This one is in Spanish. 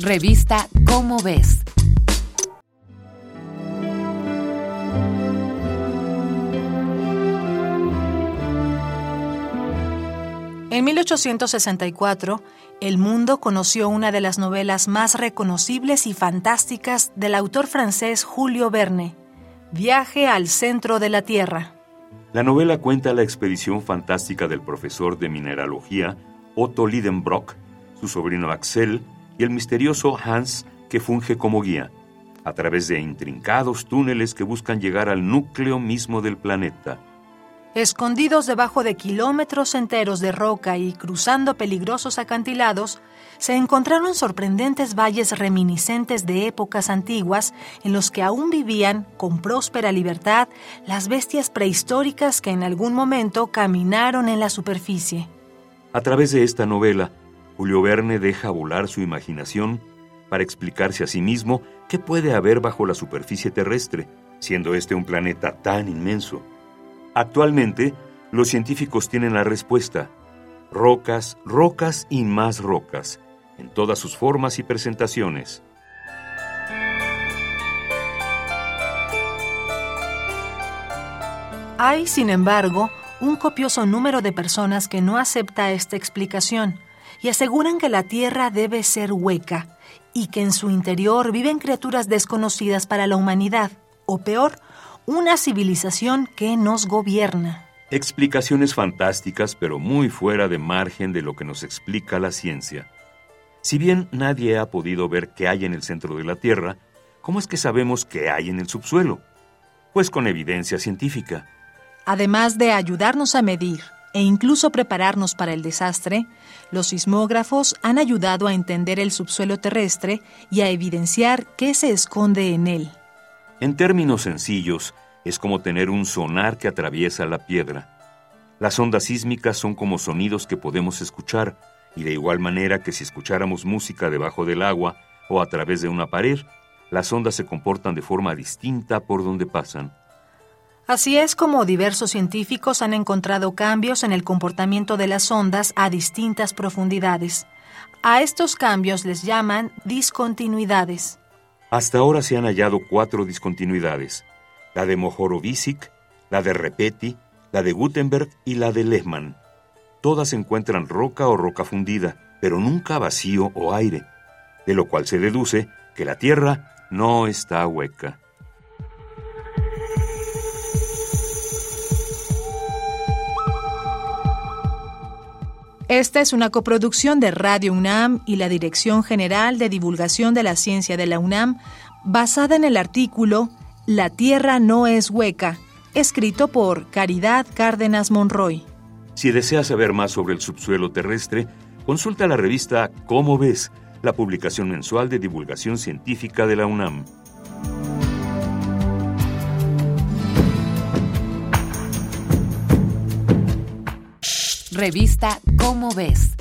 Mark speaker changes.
Speaker 1: Revista Cómo ves.
Speaker 2: En 1864, el mundo conoció una de las novelas más reconocibles y fantásticas del autor francés Julio Verne, Viaje al centro de la Tierra.
Speaker 3: La novela cuenta la expedición fantástica del profesor de mineralogía Otto Lidenbrock, su sobrino Axel y el misterioso Hans que funge como guía, a través de intrincados túneles que buscan llegar al núcleo mismo del planeta.
Speaker 2: Escondidos debajo de kilómetros enteros de roca y cruzando peligrosos acantilados, se encontraron sorprendentes valles reminiscentes de épocas antiguas en los que aún vivían con próspera libertad las bestias prehistóricas que en algún momento caminaron en la superficie.
Speaker 3: A través de esta novela, Julio Verne deja volar su imaginación para explicarse a sí mismo qué puede haber bajo la superficie terrestre, siendo este un planeta tan inmenso. Actualmente, los científicos tienen la respuesta. Rocas, rocas y más rocas, en todas sus formas y presentaciones.
Speaker 2: Hay, sin embargo, un copioso número de personas que no acepta esta explicación y aseguran que la Tierra debe ser hueca y que en su interior viven criaturas desconocidas para la humanidad, o peor, una civilización que nos gobierna.
Speaker 3: Explicaciones fantásticas, pero muy fuera de margen de lo que nos explica la ciencia. Si bien nadie ha podido ver qué hay en el centro de la Tierra, ¿cómo es que sabemos qué hay en el subsuelo? Pues con evidencia científica.
Speaker 2: Además de ayudarnos a medir e incluso prepararnos para el desastre, los sismógrafos han ayudado a entender el subsuelo terrestre y a evidenciar qué se esconde en él.
Speaker 3: En términos sencillos, es como tener un sonar que atraviesa la piedra. Las ondas sísmicas son como sonidos que podemos escuchar, y de igual manera que si escucháramos música debajo del agua o a través de una pared, las ondas se comportan de forma distinta por donde pasan.
Speaker 2: Así es como diversos científicos han encontrado cambios en el comportamiento de las ondas a distintas profundidades. A estos cambios les llaman discontinuidades.
Speaker 3: Hasta ahora se han hallado cuatro discontinuidades, la de Mohorovicic, la de Repeti, la de Gutenberg y la de Lehmann. Todas encuentran roca o roca fundida, pero nunca vacío o aire, de lo cual se deduce que la Tierra no está hueca.
Speaker 2: Esta es una coproducción de Radio UNAM y la Dirección General de Divulgación de la Ciencia de la UNAM, basada en el artículo La Tierra no es hueca, escrito por Caridad Cárdenas Monroy.
Speaker 3: Si deseas saber más sobre el subsuelo terrestre, consulta la revista Cómo ves, la publicación mensual de divulgación científica de la UNAM.
Speaker 1: Revista Cómo ves.